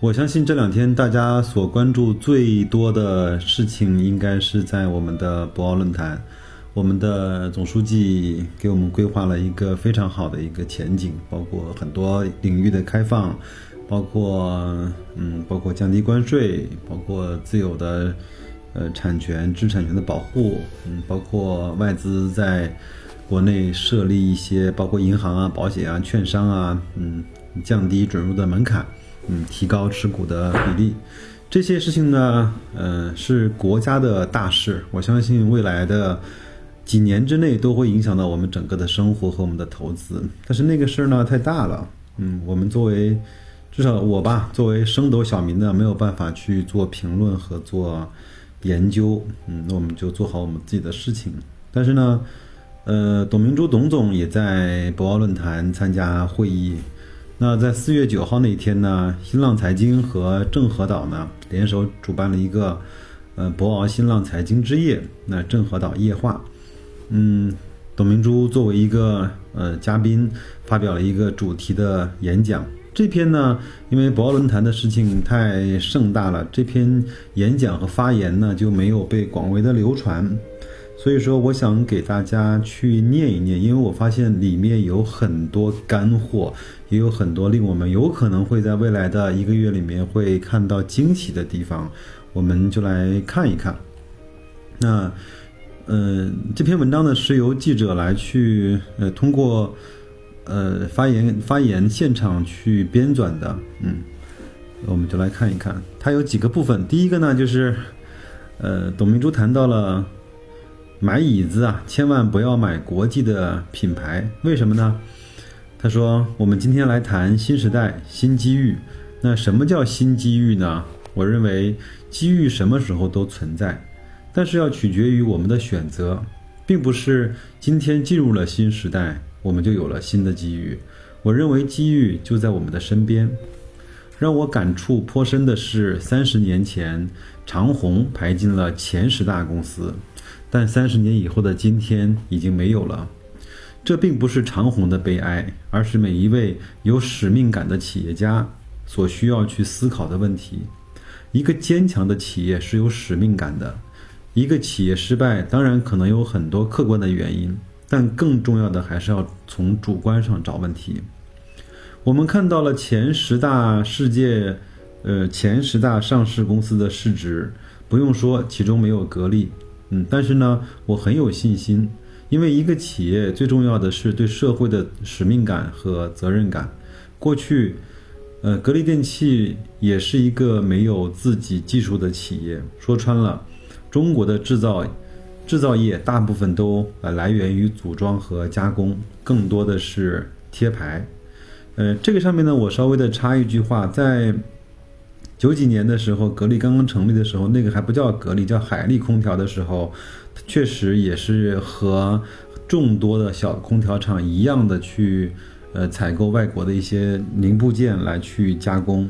我相信这两天大家所关注最多的事情，应该是在我们的博鳌论坛。我们的总书记给我们规划了一个非常好的一个前景，包括很多领域的开放，包括嗯，包括降低关税，包括自有的呃产权、知识产权的保护，嗯，包括外资在国内设立一些，包括银行啊、保险啊、券商啊，嗯，降低准入的门槛，嗯，提高持股的比例，这些事情呢，呃，是国家的大事，我相信未来的。几年之内都会影响到我们整个的生活和我们的投资，但是那个事儿呢太大了，嗯，我们作为至少我吧，作为升斗小民呢，没有办法去做评论和做研究，嗯，那我们就做好我们自己的事情。但是呢，呃，董明珠董总也在博鳌论坛参加会议。那在四月九号那一天呢，新浪财经和郑和岛呢联手主办了一个呃博鳌新浪财经之夜，那郑和岛夜话。嗯，董明珠作为一个呃嘉宾，发表了一个主题的演讲。这篇呢，因为博鳌论坛的事情太盛大了，这篇演讲和发言呢就没有被广为的流传。所以说，我想给大家去念一念，因为我发现里面有很多干货，也有很多令我们有可能会在未来的一个月里面会看到惊喜的地方，我们就来看一看。那。嗯，这篇文章呢是由记者来去呃通过呃发言发言现场去编纂的。嗯，我们就来看一看，它有几个部分。第一个呢就是呃董明珠谈到了买椅子啊，千万不要买国际的品牌，为什么呢？他说我们今天来谈新时代新机遇。那什么叫新机遇呢？我认为机遇什么时候都存在。但是要取决于我们的选择，并不是今天进入了新时代，我们就有了新的机遇。我认为机遇就在我们的身边。让我感触颇深的是，三十年前长虹排进了前十大公司，但三十年以后的今天已经没有了。这并不是长虹的悲哀，而是每一位有使命感的企业家所需要去思考的问题。一个坚强的企业是有使命感的。一个企业失败，当然可能有很多客观的原因，但更重要的还是要从主观上找问题。我们看到了前十大世界，呃，前十大上市公司的市值，不用说，其中没有格力，嗯，但是呢，我很有信心，因为一个企业最重要的是对社会的使命感和责任感。过去，呃，格力电器也是一个没有自己技术的企业，说穿了。中国的制造制造业大部分都呃来源于组装和加工，更多的是贴牌。呃，这个上面呢，我稍微的插一句话，在九几年的时候，格力刚刚成立的时候，那个还不叫格力，叫海力空调的时候，确实也是和众多的小空调厂一样的去呃采购外国的一些零部件来去加工。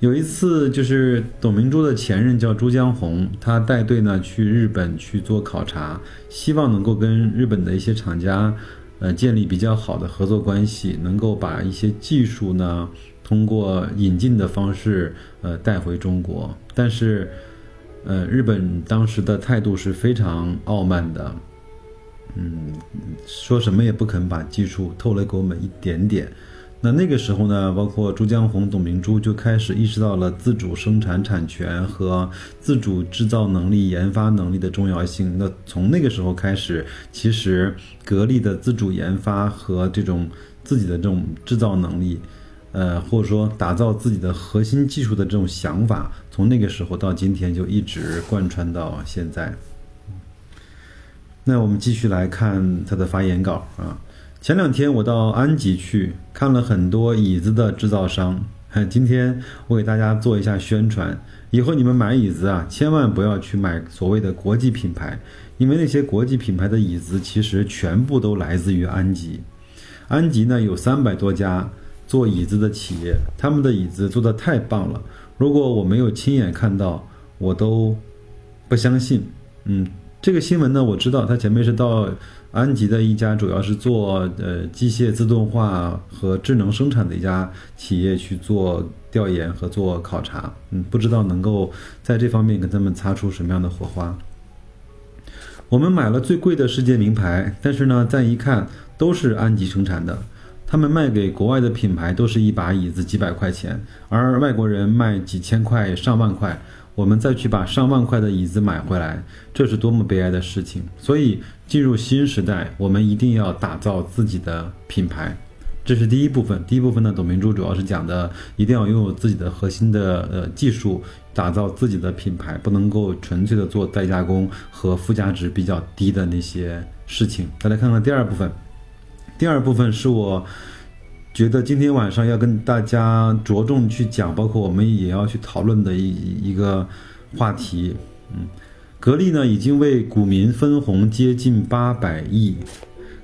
有一次，就是董明珠的前任叫朱江洪，他带队呢去日本去做考察，希望能够跟日本的一些厂家，呃，建立比较好的合作关系，能够把一些技术呢通过引进的方式，呃，带回中国。但是，呃，日本当时的态度是非常傲慢的，嗯，说什么也不肯把技术透露给我们一点点。那那个时候呢，包括朱江洪、董明珠就开始意识到了自主生产产权和自主制造能力、研发能力的重要性。那从那个时候开始，其实格力的自主研发和这种自己的这种制造能力，呃，或者说打造自己的核心技术的这种想法，从那个时候到今天就一直贯穿到现在。那我们继续来看他的发言稿啊。前两天我到安吉去看了很多椅子的制造商，今天我给大家做一下宣传，以后你们买椅子啊，千万不要去买所谓的国际品牌，因为那些国际品牌的椅子其实全部都来自于安吉。安吉呢有三百多家做椅子的企业，他们的椅子做的太棒了。如果我没有亲眼看到，我都不相信。嗯，这个新闻呢，我知道，他前面是到安吉的一家主要是做呃机械自动化和智能生产的一家企业去做调研和做考察。嗯，不知道能够在这方面跟他们擦出什么样的火花。我们买了最贵的世界名牌，但是呢，再一看。都是安吉生产的，他们卖给国外的品牌都是一把椅子几百块钱，而外国人卖几千块、上万块，我们再去把上万块的椅子买回来，这是多么悲哀的事情！所以进入新时代，我们一定要打造自己的品牌，这是第一部分。第一部分呢，董明珠主要是讲的，一定要拥有自己的核心的呃技术，打造自己的品牌，不能够纯粹的做代加工和附加值比较低的那些事情。再来看看第二部分。第二部分是我觉得今天晚上要跟大家着重去讲，包括我们也要去讨论的一一个话题。嗯，格力呢已经为股民分红接近八百亿。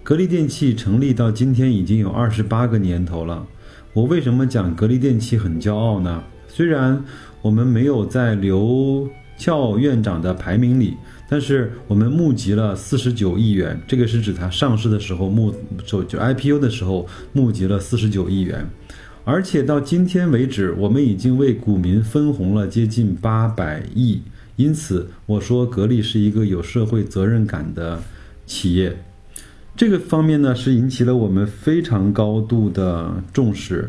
格力电器成立到今天已经有二十八个年头了。我为什么讲格力电器很骄傲呢？虽然我们没有在刘俏院长的排名里。但是我们募集了四十九亿元，这个是指它上市的时候募就就 IPO 的时候募集了四十九亿元，而且到今天为止，我们已经为股民分红了接近八百亿。因此，我说格力是一个有社会责任感的企业。这个方面呢，是引起了我们非常高度的重视。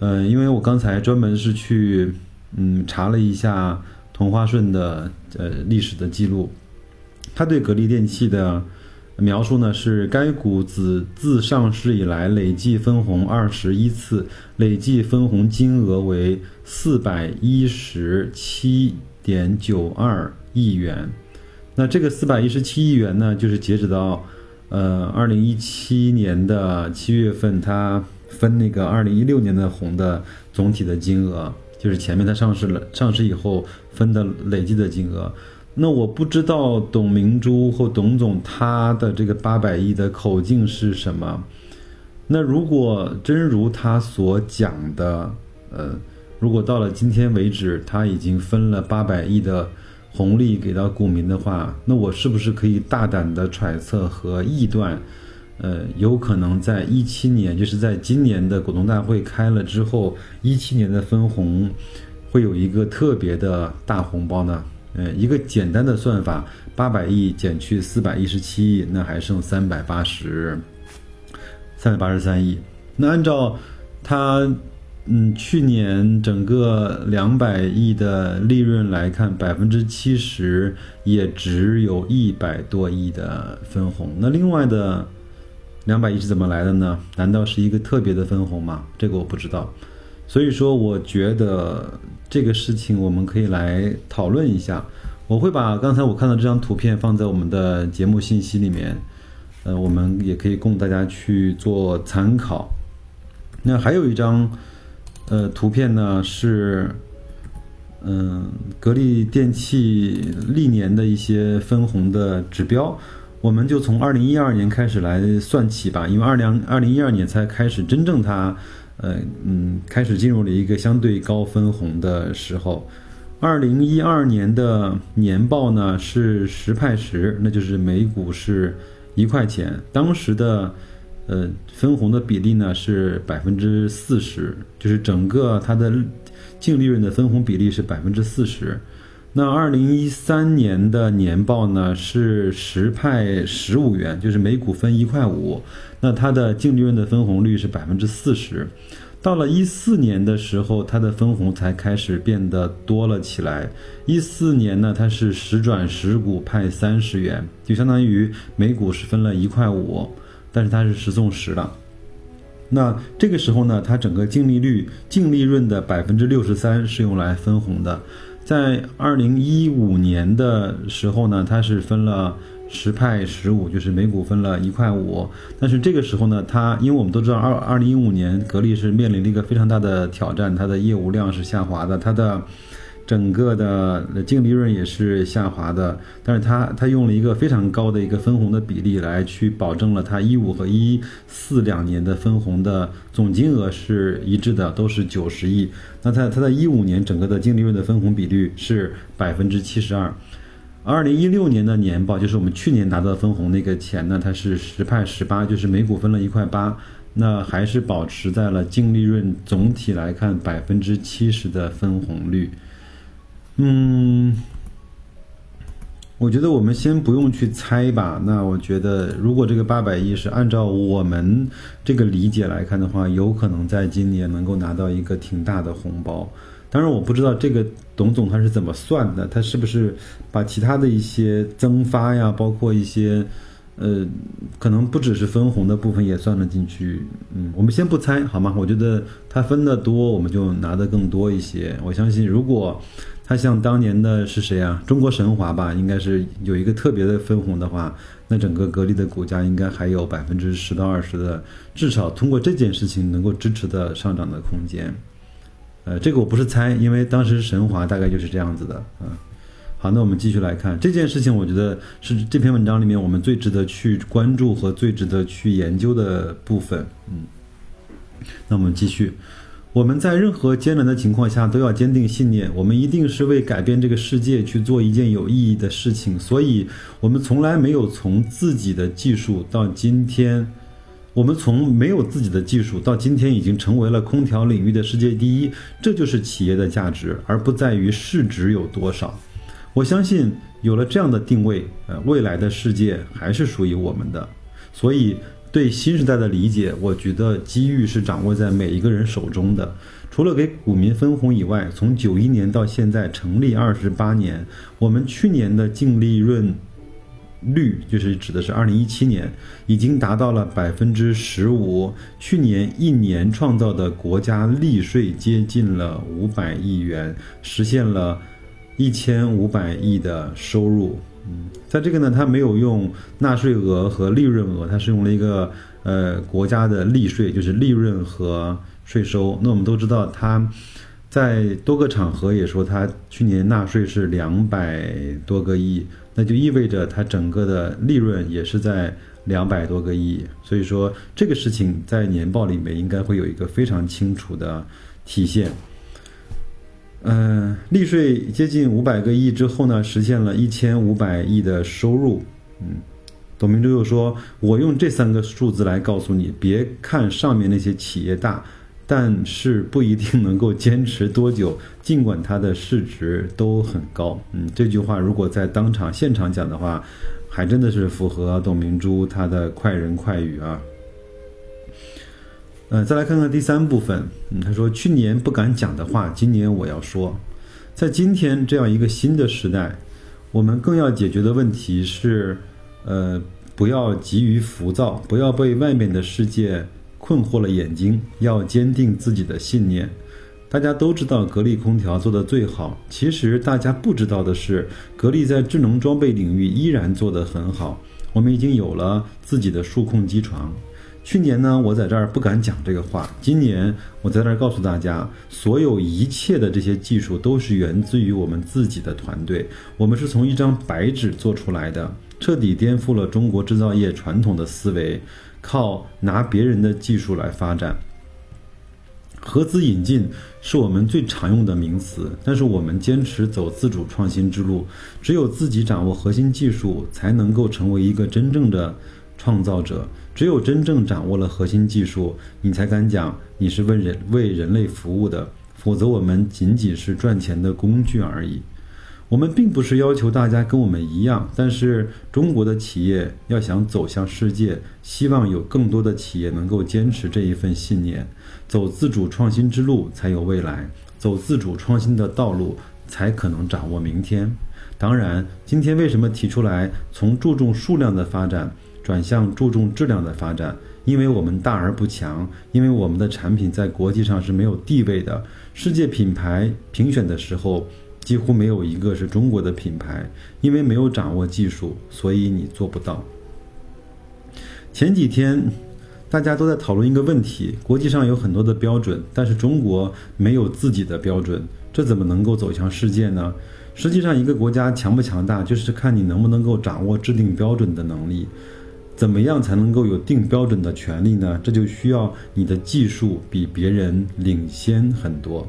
嗯，因为我刚才专门是去嗯查了一下同花顺的呃历史的记录。他对格力电器的描述呢是：该股自自上市以来累计分红二十一次，累计分红金额为四百一十七点九二亿元。那这个四百一十七亿元呢，就是截止到呃二零一七年的七月份，它分那个二零一六年的红的总体的金额，就是前面它上市了，上市以后分的累计的金额。那我不知道董明珠或董总他的这个八百亿的口径是什么。那如果真如他所讲的，呃，如果到了今天为止他已经分了八百亿的红利给到股民的话，那我是不是可以大胆的揣测和臆断，呃，有可能在一七年，就是在今年的股东大会开了之后，一七年的分红会有一个特别的大红包呢？呃，一个简单的算法，八百亿减去四百一十七亿，那还剩三百八十，三百八十三亿。那按照它，嗯，去年整个两百亿的利润来看，百分之七十也只有一百多亿的分红。那另外的两百亿是怎么来的呢？难道是一个特别的分红吗？这个我不知道。所以说，我觉得。这个事情我们可以来讨论一下。我会把刚才我看到这张图片放在我们的节目信息里面，呃，我们也可以供大家去做参考。那还有一张呃图片呢，是嗯格力电器历年的一些分红的指标。我们就从二零一二年开始来算起吧，因为二零二零一二年才开始真正它。呃嗯，开始进入了一个相对高分红的时候。二零一二年的年报呢是十派十，那就是每股是一块钱。当时的呃分红的比例呢是百分之四十，就是整个它的净利润的分红比例是百分之四十。那二零一三年的年报呢是十派十五元，就是每股分一块五。那它的净利润的分红率是百分之四十，到了一四年的时候，它的分红才开始变得多了起来。一四年呢，它是十转十股派三十元，就相当于每股是分了一块五，但是它是十送十了。那这个时候呢，它整个净利率、净利润的百分之六十三是用来分红的。在二零一五年的时候呢，它是分了。十派十五，就是每股分了一块五。但是这个时候呢，它因为我们都知道，二二零一五年格力是面临了一个非常大的挑战，它的业务量是下滑的，它的。整个的净利润也是下滑的，但是它它用了一个非常高的一个分红的比例来去保证了它一五和一四两年的分红的总金额是一致的，都是九十亿。那它它在一五年整个的净利润的分红比率是百分之七十二，二零一六年的年报就是我们去年拿到分红那个钱呢，它是十派十八，就是每股分了一块八，那还是保持在了净利润总体来看百分之七十的分红率。嗯，我觉得我们先不用去猜吧。那我觉得，如果这个八百亿是按照我们这个理解来看的话，有可能在今年能够拿到一个挺大的红包。当然，我不知道这个董总他是怎么算的，他是不是把其他的一些增发呀，包括一些呃，可能不只是分红的部分也算了进去。嗯，我们先不猜好吗？我觉得他分的多，我们就拿的更多一些。我相信，如果。他像当年的是谁啊？中国神华吧，应该是有一个特别的分红的话，那整个格力的股价应该还有百分之十到二十的，至少通过这件事情能够支持的上涨的空间。呃，这个我不是猜，因为当时神华大概就是这样子的啊。好，那我们继续来看这件事情，我觉得是这篇文章里面我们最值得去关注和最值得去研究的部分。嗯，那我们继续。我们在任何艰难的情况下都要坚定信念，我们一定是为改变这个世界去做一件有意义的事情。所以，我们从来没有从自己的技术到今天，我们从没有自己的技术到今天已经成为了空调领域的世界第一。这就是企业的价值，而不在于市值有多少。我相信有了这样的定位，呃，未来的世界还是属于我们的。所以。对新时代的理解，我觉得机遇是掌握在每一个人手中的。除了给股民分红以外，从九一年到现在成立二十八年，我们去年的净利润率，就是指的是二零一七年，已经达到了百分之十五。去年一年创造的国家利税接近了五百亿元，实现了一千五百亿的收入。嗯，在这个呢，它没有用纳税额和利润额，它是用了一个呃国家的利税，就是利润和税收。那我们都知道，它在多个场合也说，它去年纳税是两百多个亿，那就意味着它整个的利润也是在两百多个亿。所以说，这个事情在年报里面应该会有一个非常清楚的体现。嗯，利税接近五百个亿之后呢，实现了一千五百亿的收入。嗯，董明珠又说：“我用这三个数字来告诉你，别看上面那些企业大，但是不一定能够坚持多久，尽管它的市值都很高。”嗯，这句话如果在当场现场讲的话，还真的是符合董明珠她的快人快语啊。嗯，再来看看第三部分。嗯，他说去年不敢讲的话，今年我要说。在今天这样一个新的时代，我们更要解决的问题是，呃，不要急于浮躁，不要被外面的世界困惑了眼睛，要坚定自己的信念。大家都知道格力空调做的最好，其实大家不知道的是，格力在智能装备领域依然做得很好。我们已经有了自己的数控机床。去年呢，我在这儿不敢讲这个话。今年我在这儿告诉大家，所有一切的这些技术都是源自于我们自己的团队。我们是从一张白纸做出来的，彻底颠覆了中国制造业传统的思维，靠拿别人的技术来发展。合资引进是我们最常用的名词，但是我们坚持走自主创新之路。只有自己掌握核心技术，才能够成为一个真正的创造者。只有真正掌握了核心技术，你才敢讲你是为人为人类服务的，否则我们仅仅是赚钱的工具而已。我们并不是要求大家跟我们一样，但是中国的企业要想走向世界，希望有更多的企业能够坚持这一份信念，走自主创新之路才有未来，走自主创新的道路才可能掌握明天。当然，今天为什么提出来从注重数量的发展？转向注重质量的发展，因为我们大而不强，因为我们的产品在国际上是没有地位的。世界品牌评选的时候，几乎没有一个是中国的品牌，因为没有掌握技术，所以你做不到。前几天大家都在讨论一个问题：国际上有很多的标准，但是中国没有自己的标准，这怎么能够走向世界呢？实际上，一个国家强不强大，就是看你能不能够掌握制定标准的能力。怎么样才能够有定标准的权利呢？这就需要你的技术比别人领先很多。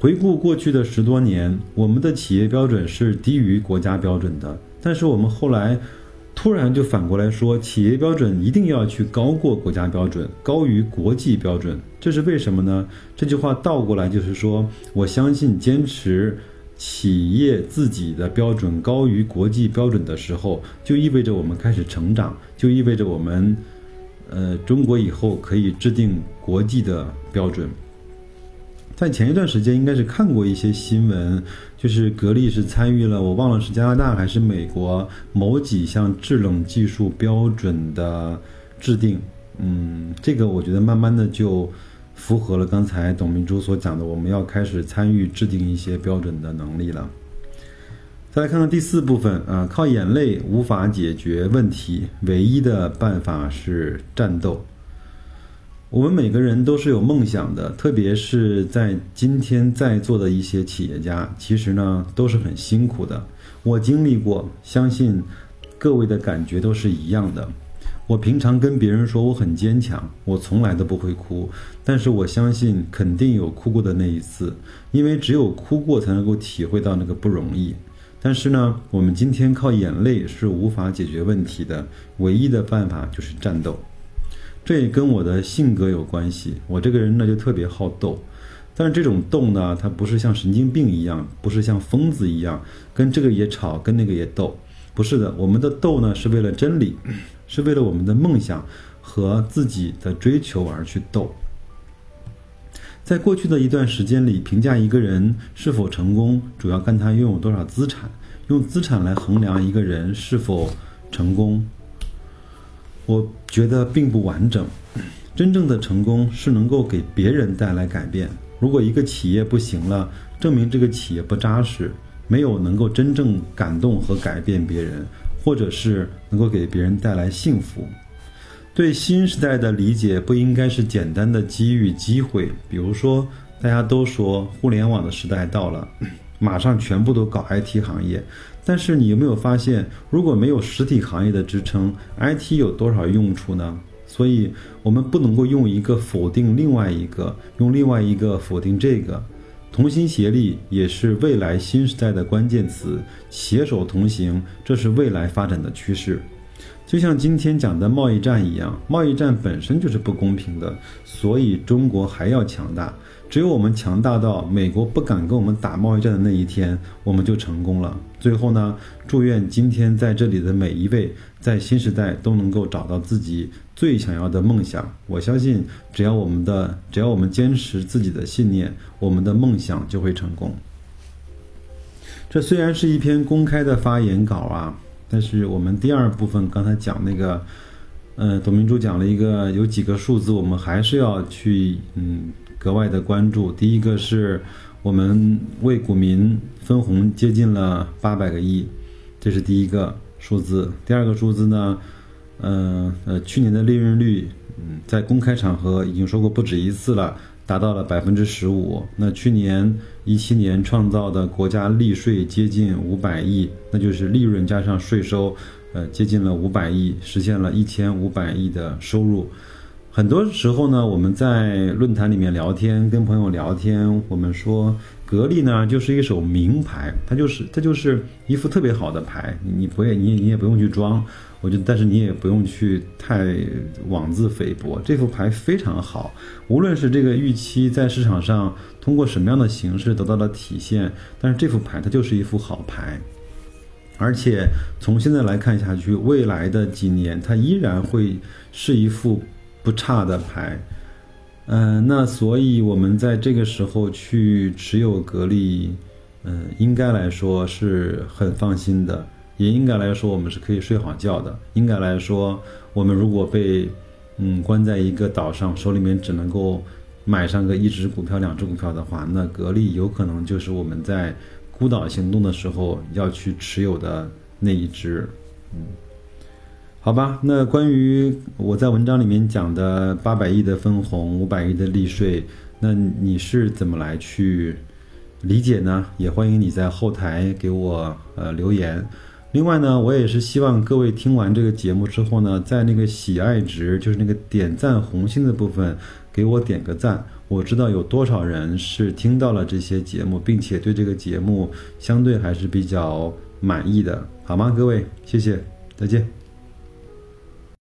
回顾过去的十多年，我们的企业标准是低于国家标准的，但是我们后来突然就反过来说，企业标准一定要去高过国家标准，高于国际标准，这是为什么呢？这句话倒过来就是说，我相信坚持。企业自己的标准高于国际标准的时候，就意味着我们开始成长，就意味着我们，呃，中国以后可以制定国际的标准。在前一段时间，应该是看过一些新闻，就是格力是参与了，我忘了是加拿大还是美国某几项制冷技术标准的制定。嗯，这个我觉得慢慢的就。符合了刚才董明珠所讲的，我们要开始参与制定一些标准的能力了。再来看看第四部分啊，靠眼泪无法解决问题，唯一的办法是战斗。我们每个人都是有梦想的，特别是在今天在座的一些企业家，其实呢都是很辛苦的。我经历过，相信各位的感觉都是一样的。我平常跟别人说我很坚强，我从来都不会哭，但是我相信肯定有哭过的那一次，因为只有哭过才能够体会到那个不容易。但是呢，我们今天靠眼泪是无法解决问题的，唯一的办法就是战斗。这也跟我的性格有关系，我这个人呢就特别好斗，但是这种斗呢，它不是像神经病一样，不是像疯子一样，跟这个也吵，跟那个也斗，不是的，我们的斗呢是为了真理。是为了我们的梦想和自己的追求而去斗。在过去的一段时间里，评价一个人是否成功，主要看他拥有多少资产，用资产来衡量一个人是否成功。我觉得并不完整。真正的成功是能够给别人带来改变。如果一个企业不行了，证明这个企业不扎实，没有能够真正感动和改变别人。或者是能够给别人带来幸福，对新时代的理解不应该是简单的机遇机会。比如说，大家都说互联网的时代到了，马上全部都搞 IT 行业。但是你有没有发现，如果没有实体行业的支撑，IT 有多少用处呢？所以我们不能够用一个否定另外一个，用另外一个否定这个。同心协力也是未来新时代的关键词，携手同行，这是未来发展的趋势。就像今天讲的贸易战一样，贸易战本身就是不公平的，所以中国还要强大。只有我们强大到美国不敢跟我们打贸易战的那一天，我们就成功了。最后呢，祝愿今天在这里的每一位，在新时代都能够找到自己最想要的梦想。我相信，只要我们的，只要我们坚持自己的信念，我们的梦想就会成功。这虽然是一篇公开的发言稿啊，但是我们第二部分刚才讲那个，呃，董明珠讲了一个有几个数字，我们还是要去，嗯。格外的关注。第一个是我们为股民分红接近了八百个亿，这是第一个数字。第二个数字呢，呃呃，去年的利润率，嗯，在公开场合已经说过不止一次了，达到了百分之十五。那去年一七年创造的国家利税接近五百亿，那就是利润加上税收，呃，接近了五百亿，实现了一千五百亿的收入。很多时候呢，我们在论坛里面聊天，跟朋友聊天，我们说格力呢就是一手名牌，它就是它就是一副特别好的牌，你不也你你也不用去装，我觉得，但是你也不用去太妄自菲薄，这副牌非常好，无论是这个预期在市场上通过什么样的形式得到了体现，但是这副牌它就是一副好牌，而且从现在来看下去，未来的几年它依然会是一副。不差的牌，嗯，那所以我们在这个时候去持有格力，嗯，应该来说是很放心的，也应该来说我们是可以睡好觉的。应该来说，我们如果被嗯关在一个岛上，手里面只能够买上个一只股票、两只股票的话，那格力有可能就是我们在孤岛行动的时候要去持有的那一只。嗯，好吧，那关于我在文章里面讲的八百亿的分红、五百亿的利税，那你是怎么来去理解呢？也欢迎你在后台给我呃留言。另外呢，我也是希望各位听完这个节目之后呢，在那个喜爱值，就是那个点赞红心的部分，给我点个赞。我知道有多少人是听到了这些节目，并且对这个节目相对还是比较满意的，好吗？各位，谢谢，再见。